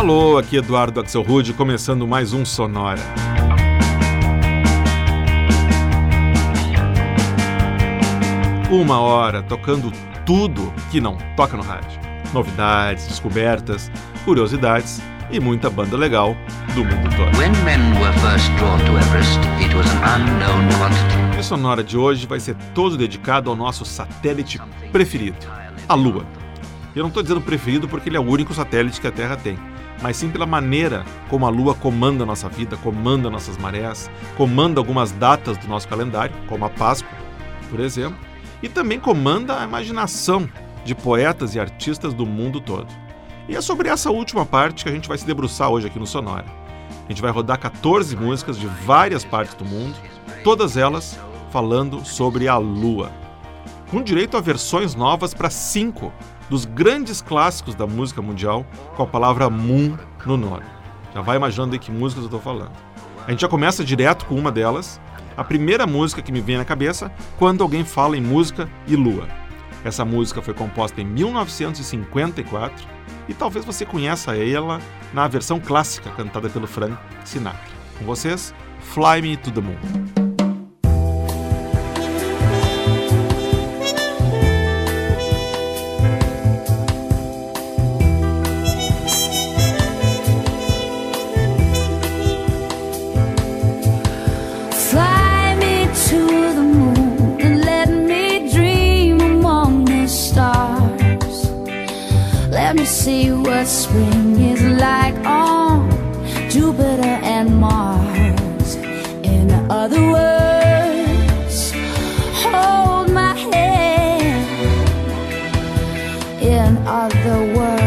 Alô, aqui Eduardo Axel Rude, começando mais um Sonora. Uma hora tocando tudo que não toca no rádio. Novidades, descobertas, curiosidades e muita banda legal do mundo todo. E o Sonora de hoje vai ser todo dedicado ao nosso satélite preferido, a Lua. Eu não estou dizendo preferido porque ele é o único satélite que a Terra tem mas sim pela maneira como a Lua comanda a nossa vida, comanda nossas marés, comanda algumas datas do nosso calendário, como a Páscoa, por exemplo, e também comanda a imaginação de poetas e artistas do mundo todo. E é sobre essa última parte que a gente vai se debruçar hoje aqui no Sonora. A gente vai rodar 14 músicas de várias partes do mundo, todas elas falando sobre a Lua, com direito a versões novas para cinco dos grandes clássicos da música mundial com a palavra Moon no nome. Já vai imaginando aí que músicas eu estou falando. A gente já começa direto com uma delas, a primeira música que me vem na cabeça quando alguém fala em música e lua. Essa música foi composta em 1954 e talvez você conheça ela na versão clássica cantada pelo Frank Sinatra. Com vocês, Fly Me to the Moon. See what spring is like on Jupiter and Mars. In other words, hold my hand. In other words,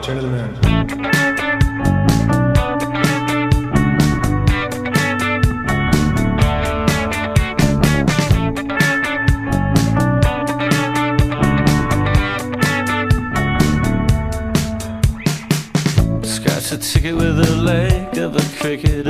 Return to the Moon. ticket with the leg of a cricket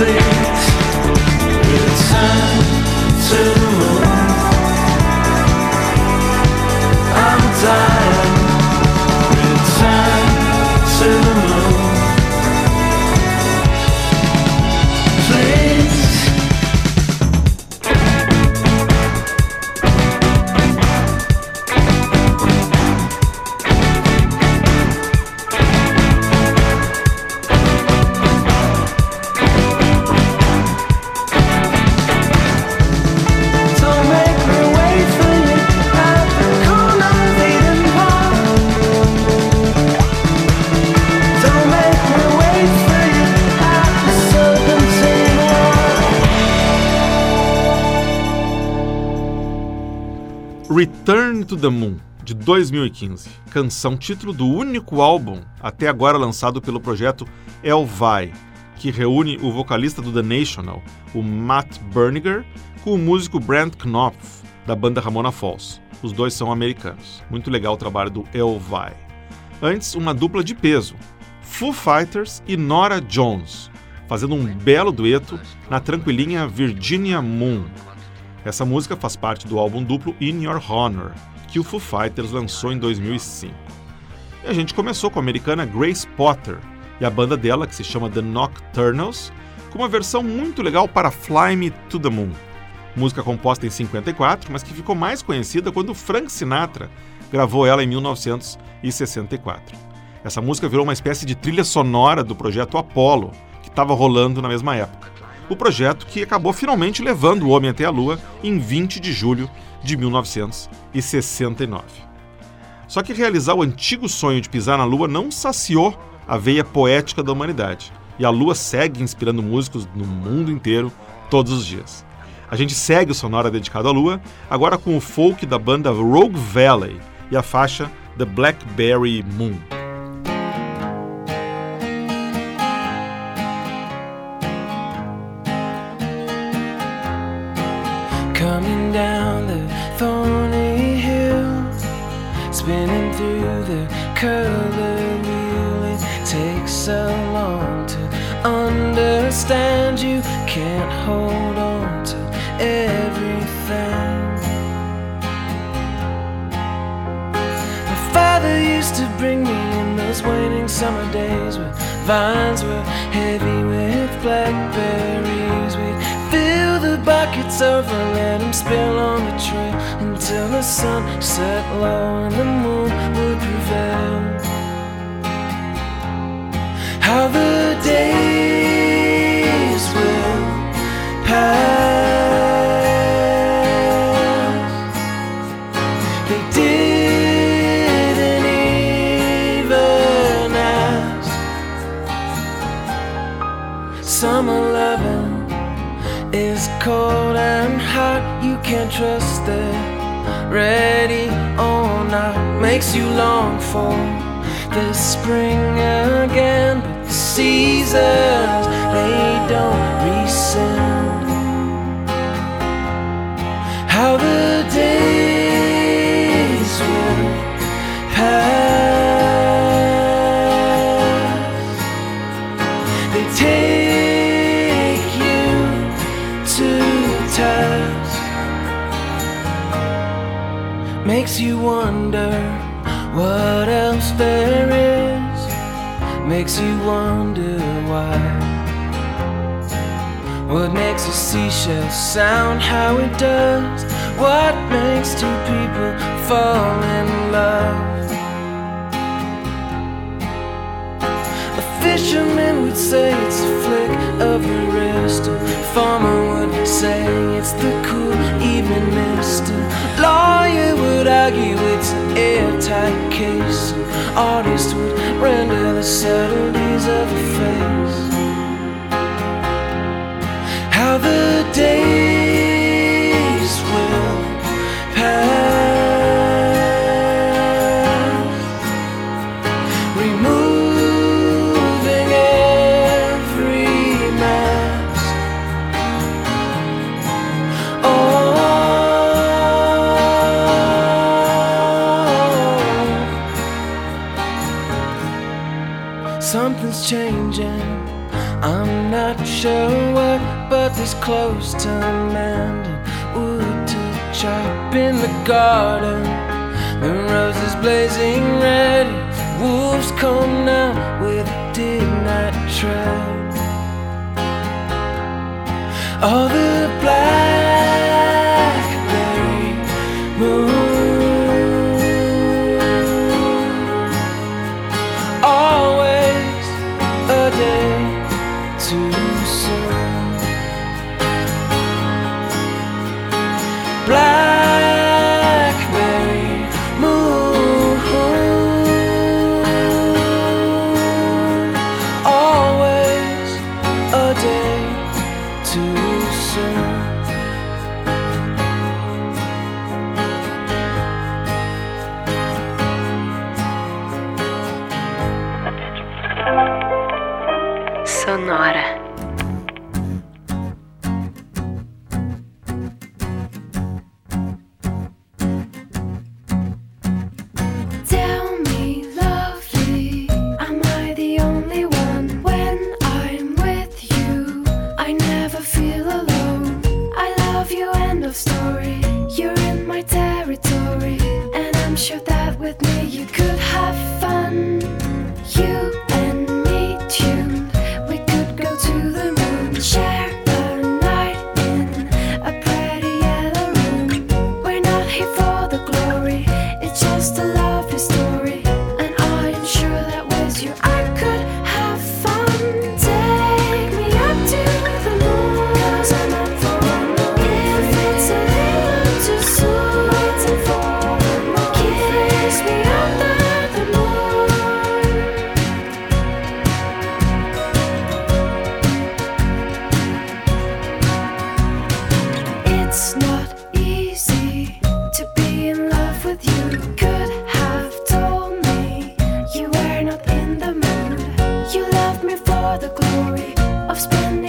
see. To the Moon, de 2015, canção título do único álbum até agora lançado pelo projeto Elvai, que reúne o vocalista do The National, o Matt Berninger, com o músico Brent Knopf, da banda Ramona Falls. Os dois são americanos. Muito legal o trabalho do Elvai. Antes, uma dupla de peso, Foo Fighters e Nora Jones, fazendo um belo dueto na tranquilinha Virginia Moon. Essa música faz parte do álbum duplo In Your Honor, que o Foo Fighters lançou em 2005. E a gente começou com a americana Grace Potter e a banda dela, que se chama The Nocturnals, com uma versão muito legal para Fly Me to the Moon, música composta em 54, mas que ficou mais conhecida quando Frank Sinatra gravou ela em 1964. Essa música virou uma espécie de trilha sonora do projeto Apollo, que estava rolando na mesma época. O projeto que acabou finalmente levando o homem até a Lua em 20 de julho de 1969. Só que realizar o antigo sonho de pisar na Lua não saciou a veia poética da humanidade, e a Lua segue inspirando músicos no mundo inteiro todos os dias. A gente segue o Sonora dedicado à Lua, agora com o folk da banda Rogue Valley e a faixa The Blackberry Moon. Those waning summer days where vines were heavy with blackberries. We'd fill the buckets over, let them spill on the trail until the sun set low and the moon would prevail. How the days long for the spring again. But the seasons they don't rescind. How the days will pass. They take you to task. Makes you wonder Makes you wonder why. What makes a seashell sound how it does? What makes two people fall in love? A fisherman would say it's a flick of the wrist. A farmer would say it's the cool evening mist. Lawyer would argue it's an airtight case. An artist would render the subtleties of a face. How the days but this close to mending wood to chop in the garden. The roses blazing red, wolves come now with midnight tread. All the blackberry the glory of spending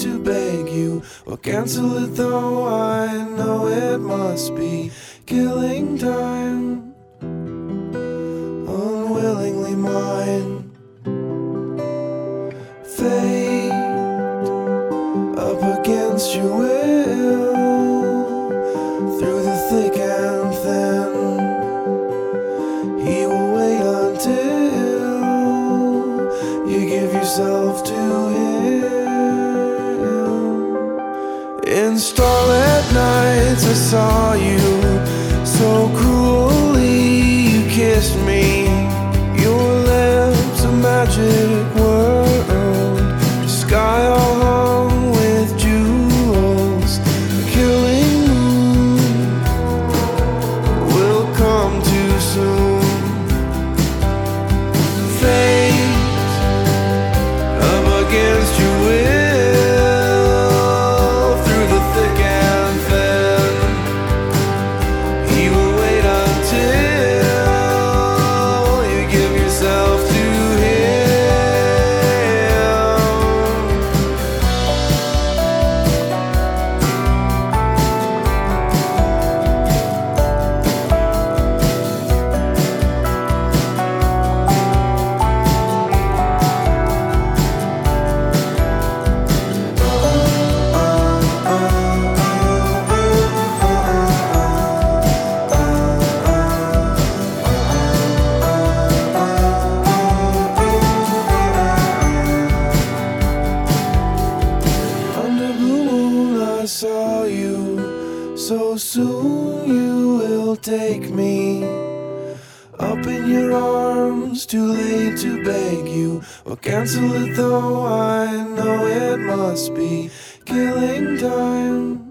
to beg you or cancel it though I know it must be killing time. Unwillingly mine, saw you so cruelly. You kissed me, So soon you will take me up in your arms. Too late to beg you or cancel it, though I know it must be killing time.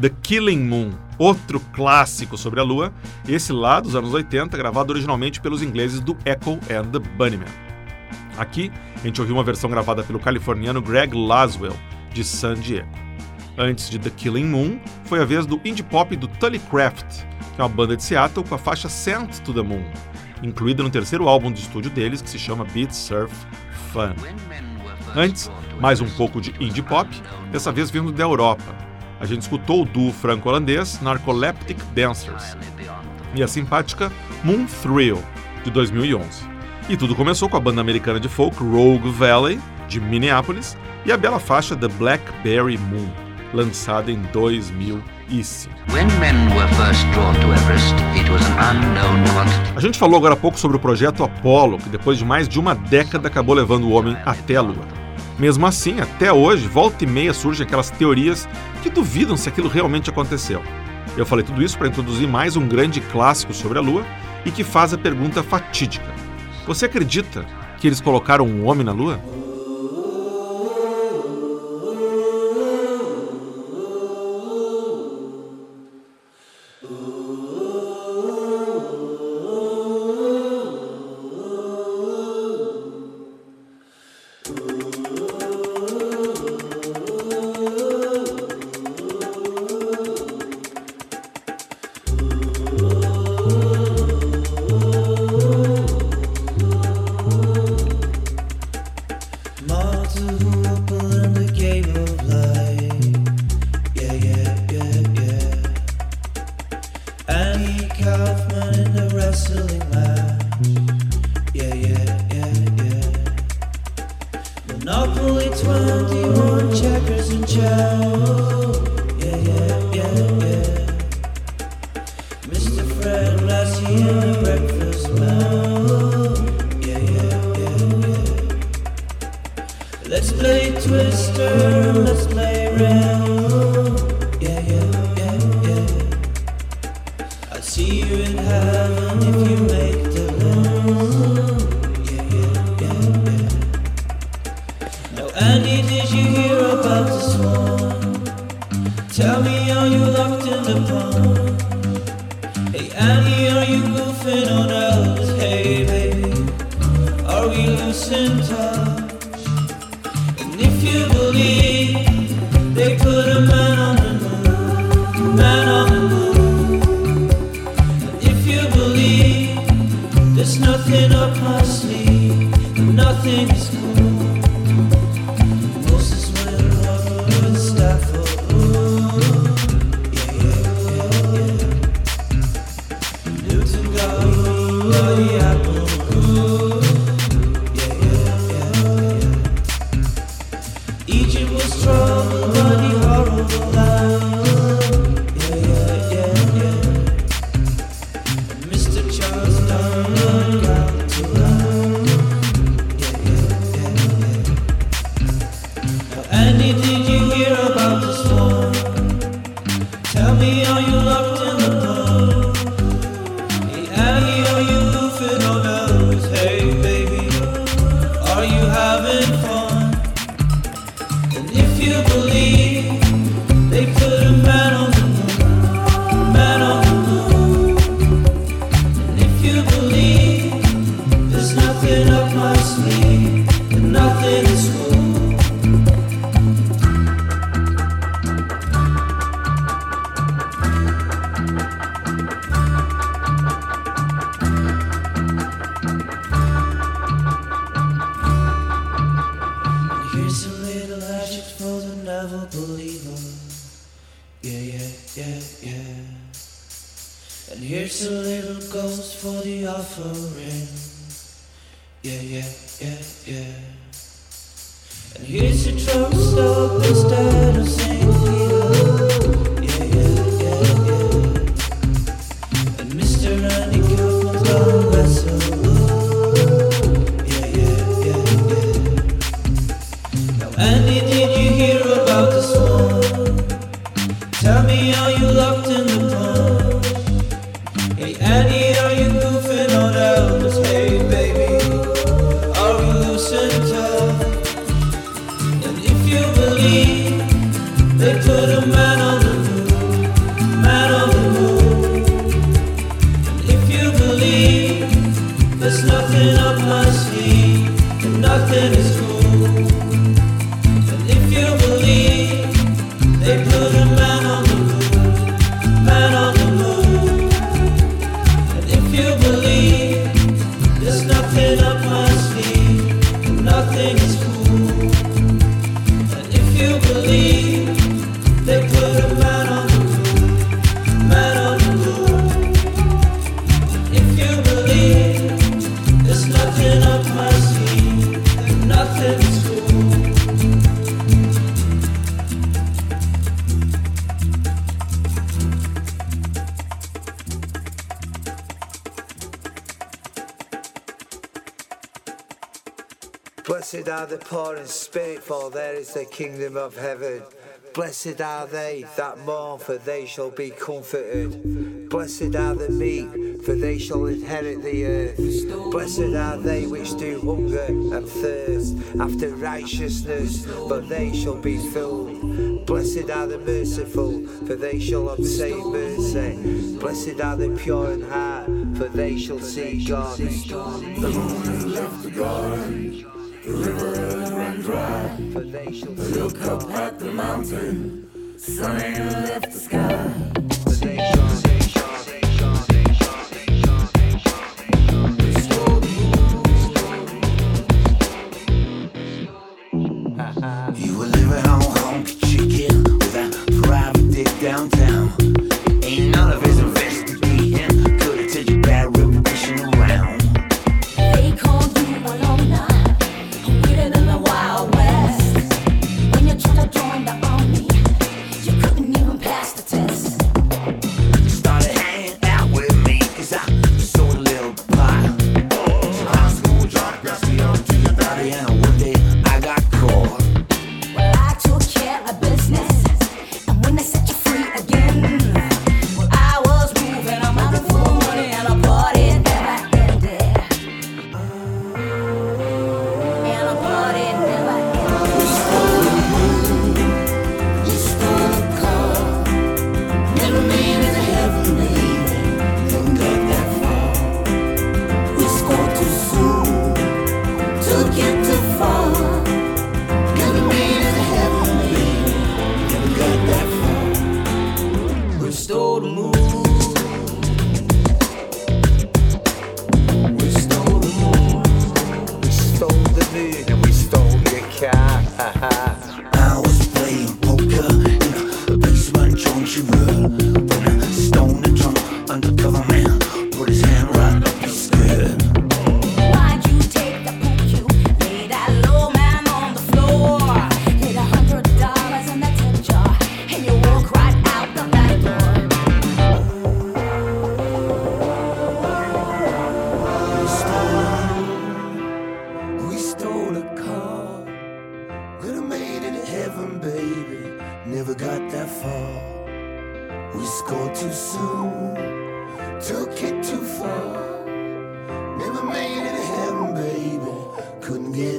The Killing Moon, outro clássico sobre a Lua, esse lá dos anos 80, gravado originalmente pelos ingleses do Echo and the Bunnymen. Aqui, a gente ouviu uma versão gravada pelo californiano Greg Laswell, de San Diego. Antes de The Killing Moon, foi a vez do indie pop do Tully Craft, que é uma banda de Seattle com a faixa Sent to the Moon, incluída no terceiro álbum de estúdio deles, que se chama Beat Surf Fun. Antes, mais um pouco de indie pop, dessa vez vindo da Europa. A gente escutou o duo franco-holandês Narcoleptic Dancers e a simpática Moon Thrill, de 2011. E tudo começou com a banda americana de folk Rogue Valley, de Minneapolis, e a bela faixa The Blackberry Moon, lançada em 2005. A gente falou agora há pouco sobre o projeto Apollo, que depois de mais de uma década acabou levando o homem até a Lua. Mesmo assim, até hoje, volta e meia surgem aquelas teorias que duvidam se aquilo realmente aconteceu. Eu falei tudo isso para introduzir mais um grande clássico sobre a Lua e que faz a pergunta fatídica: você acredita que eles colocaram um homem na Lua? is the kingdom of heaven. Blessed are they that mourn, for they shall be comforted. Blessed are the meek, for they shall inherit the earth. Blessed are they which do hunger and thirst after righteousness, but they shall be filled. Blessed are the merciful, for they shall obtain mercy. Blessed are the pure in heart, for they shall see God. The moon left the garden, the river and dry. Look up at the mountain, sun ain't left the sky.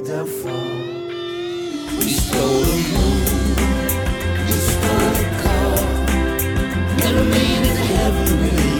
wonderful. We stole the moon, we stole the car, never made it to heaven.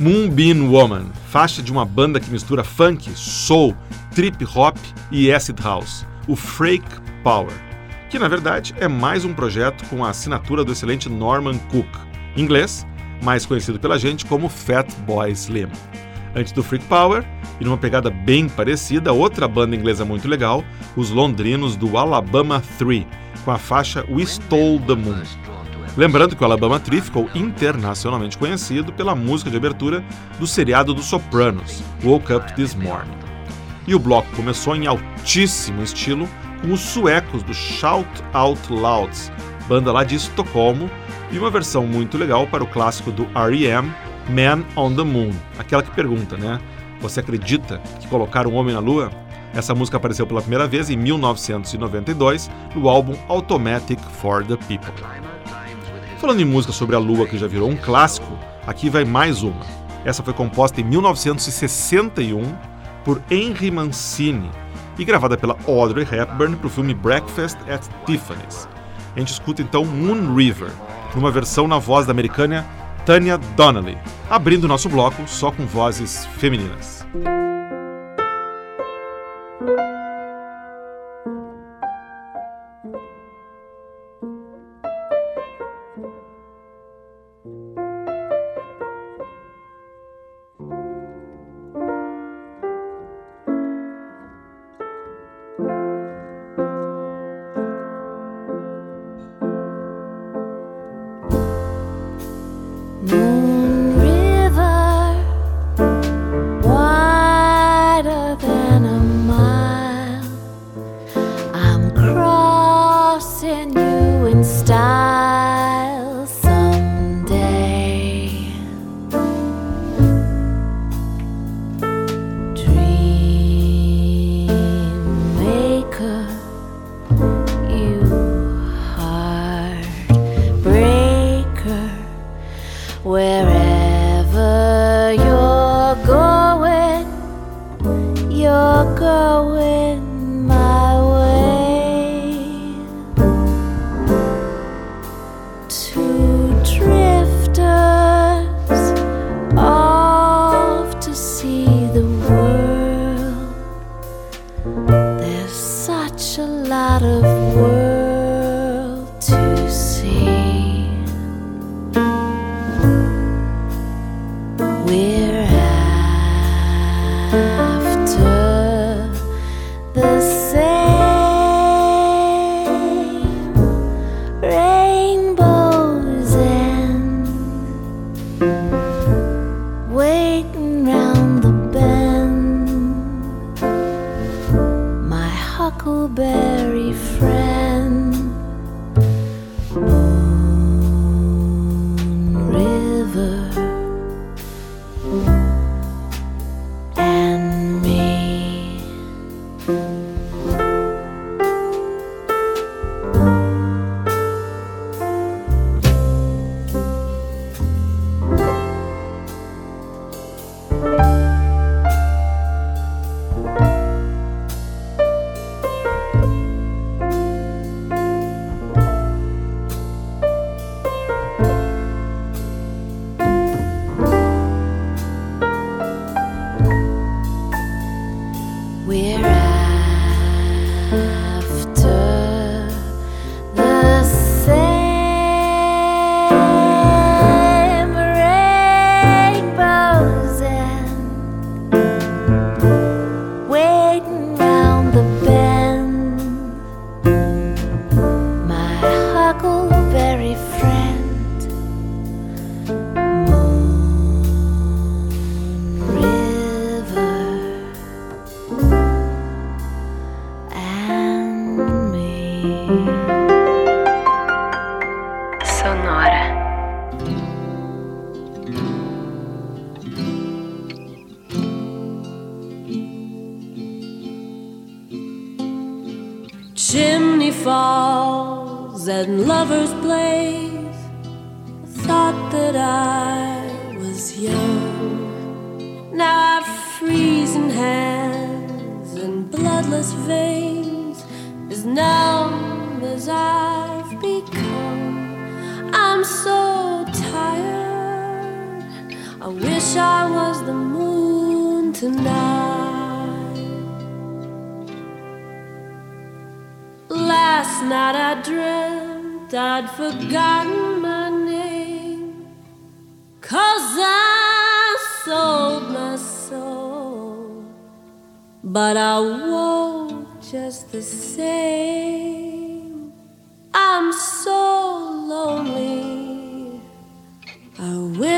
Moonbeam Woman, faixa de uma banda que mistura funk, soul, trip hop e acid house, o Freak Power, que na verdade é mais um projeto com a assinatura do excelente Norman Cook, inglês, mais conhecido pela gente como Fat Boy Slim. Antes do Freak Power, e numa pegada bem parecida, outra banda inglesa muito legal, os londrinos do Alabama 3, com a faixa We Stole the Moon. Lembrando que o Alabama Tree ficou internacionalmente conhecido pela música de abertura do seriado dos Sopranos, Woke Up This Morning. E o bloco começou em altíssimo estilo com os suecos do Shout Out Louds, banda lá de Estocolmo, e uma versão muito legal para o clássico do R.E.M., Man on the Moon, aquela que pergunta, né? Você acredita que colocaram um homem na lua? Essa música apareceu pela primeira vez em 1992 no álbum Automatic for the People. Falando em música sobre a lua que já virou um clássico, aqui vai mais uma. Essa foi composta em 1961 por Henry Mancini e gravada pela Audrey Hepburn para o filme Breakfast at Tiffany's. A gente escuta então Moon River, numa versão na voz da americana Tanya Donnelly, abrindo nosso bloco só com vozes femininas.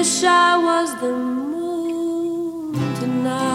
wish I was the moon tonight.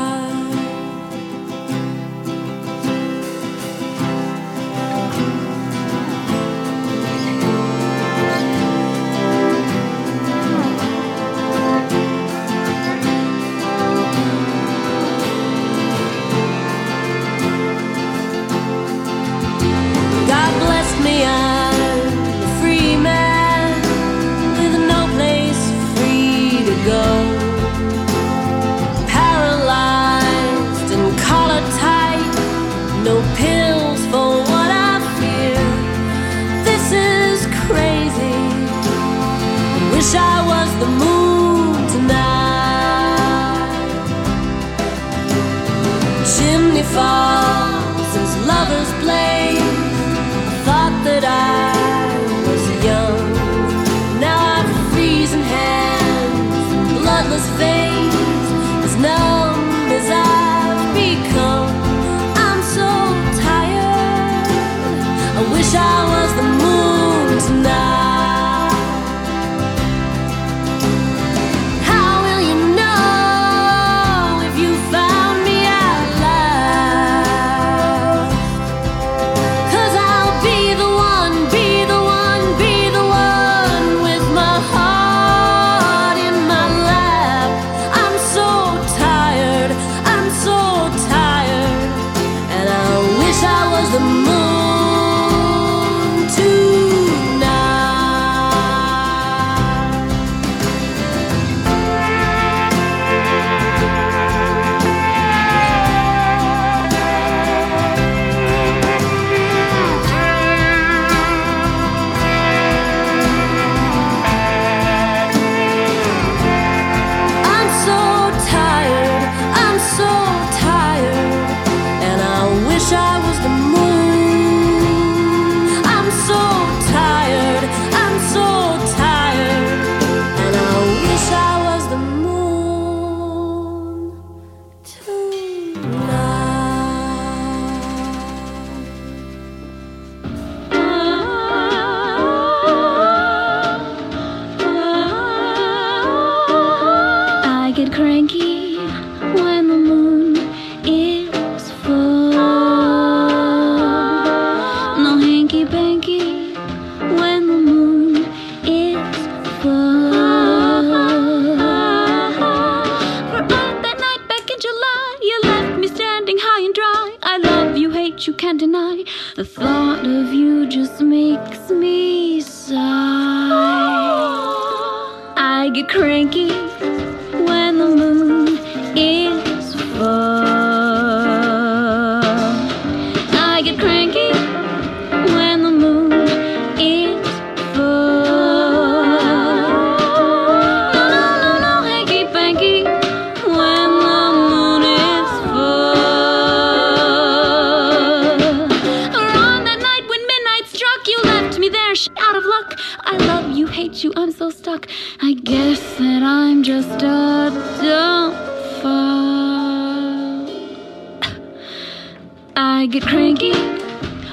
Get cranky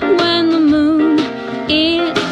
when the moon is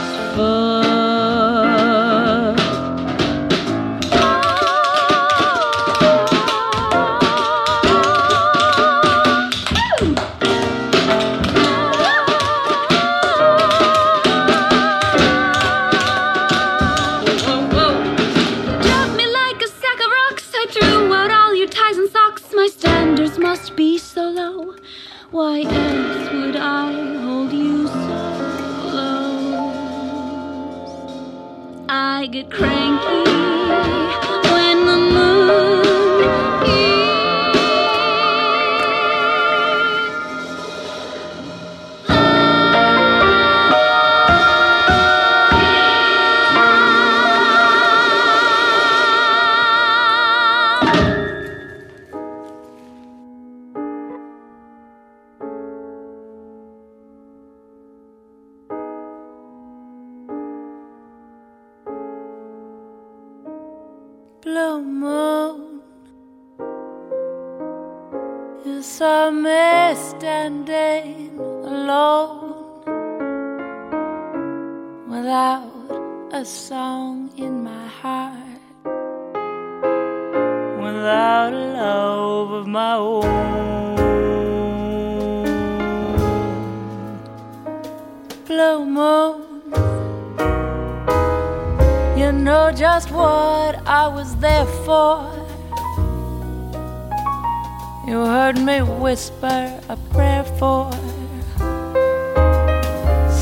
prayer for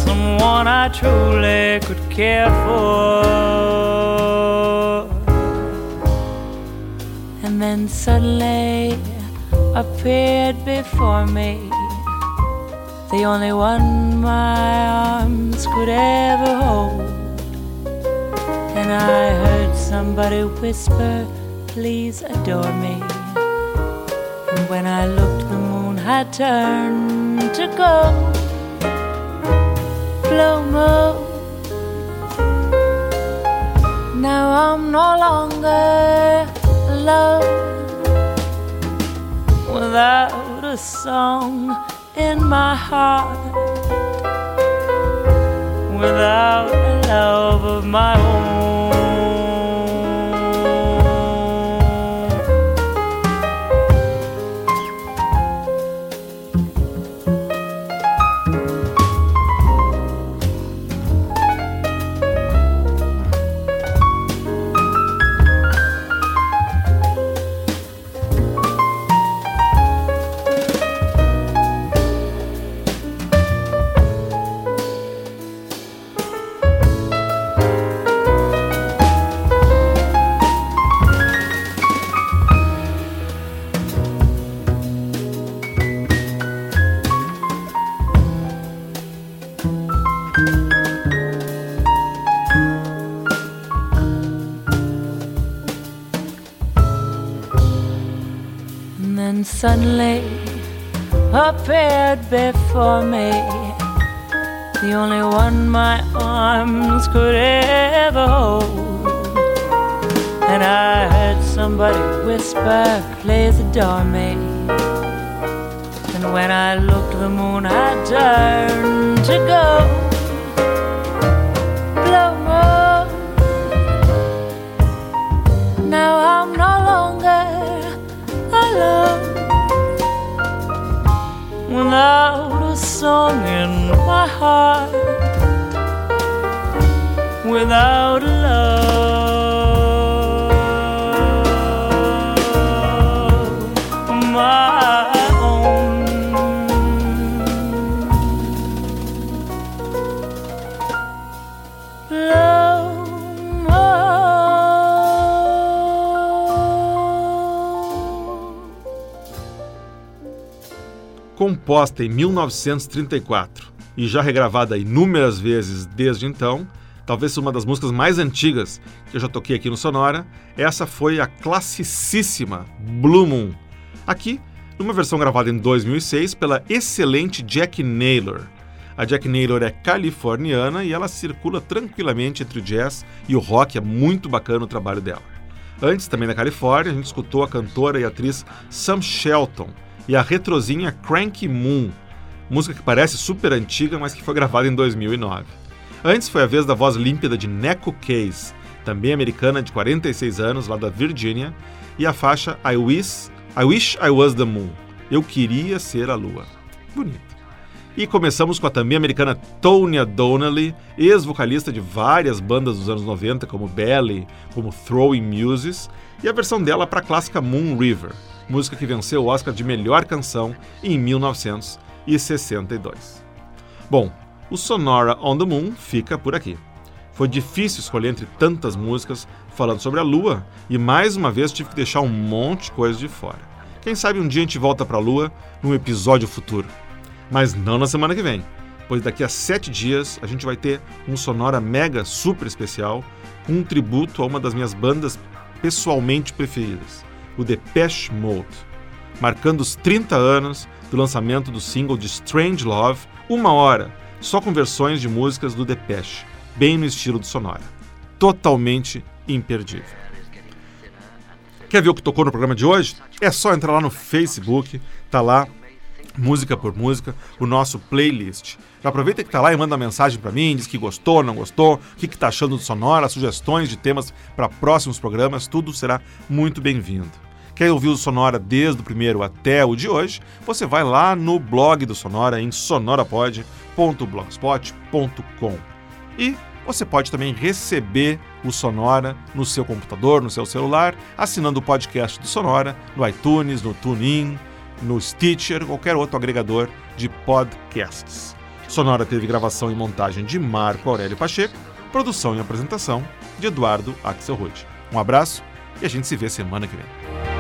someone I truly could care for. And then suddenly appeared before me the only one my arms could ever hold. And I heard somebody whisper, Please adore me. And when I looked, had turned to gold. Moon. Now I'm no longer alone without a song in my heart without a love of my own. Suddenly appeared before me the only one my arms could ever hold. And I heard somebody whisper, Please adore me. And when I looked, the moon had turned to gold. Now I'm no longer alone without a song in my heart, without love Composta em 1934 e já regravada inúmeras vezes desde então, talvez uma das músicas mais antigas que eu já toquei aqui no Sonora, essa foi a classicíssima Blue Moon. Aqui, numa versão gravada em 2006 pela excelente Jack Naylor. A Jack Naylor é californiana e ela circula tranquilamente entre o jazz e o rock, é muito bacana o trabalho dela. Antes, também na Califórnia, a gente escutou a cantora e atriz Sam Shelton e a retrozinha Cranky Moon, música que parece super antiga, mas que foi gravada em 2009. Antes foi a vez da voz límpida de Neco Case, também americana de 46 anos, lá da Virgínia, e a faixa I Wish, I Wish I Was the Moon. Eu queria ser a lua. Bonito. E começamos com a também americana Tonya Donnelly, ex-vocalista de várias bandas dos anos 90, como Belly, como Throwing Muses, e a versão dela para a clássica Moon River, música que venceu o Oscar de melhor canção em 1962. Bom, o Sonora on the Moon fica por aqui. Foi difícil escolher entre tantas músicas falando sobre a Lua e mais uma vez tive que deixar um monte de coisa de fora. Quem sabe um dia a gente volta para a Lua num episódio futuro. Mas não na semana que vem, pois daqui a sete dias a gente vai ter um Sonora mega super especial com um tributo a uma das minhas bandas pessoalmente preferidas, o Depeche Mode, marcando os 30 anos do lançamento do single de Strange Love, uma hora, só com versões de músicas do Depeche, bem no estilo do Sonora. Totalmente imperdível. Quer ver o que tocou no programa de hoje? É só entrar lá no Facebook, tá lá, música por música, o nosso playlist. Já aproveita que tá lá e manda mensagem para mim, diz que gostou, não gostou, o que, que tá achando do Sonora, sugestões de temas para próximos programas, tudo será muito bem-vindo. Quer ouvir o Sonora desde o primeiro até o de hoje? Você vai lá no blog do Sonora em sonorapod.blogspot.com. E você pode também receber o Sonora no seu computador, no seu celular, assinando o podcast do Sonora no iTunes, no TuneIn, no Stitcher, qualquer outro agregador de podcasts. Sonora teve gravação e montagem de Marco Aurélio Pacheco, produção e apresentação de Eduardo Axelrod. Um abraço e a gente se vê semana que vem.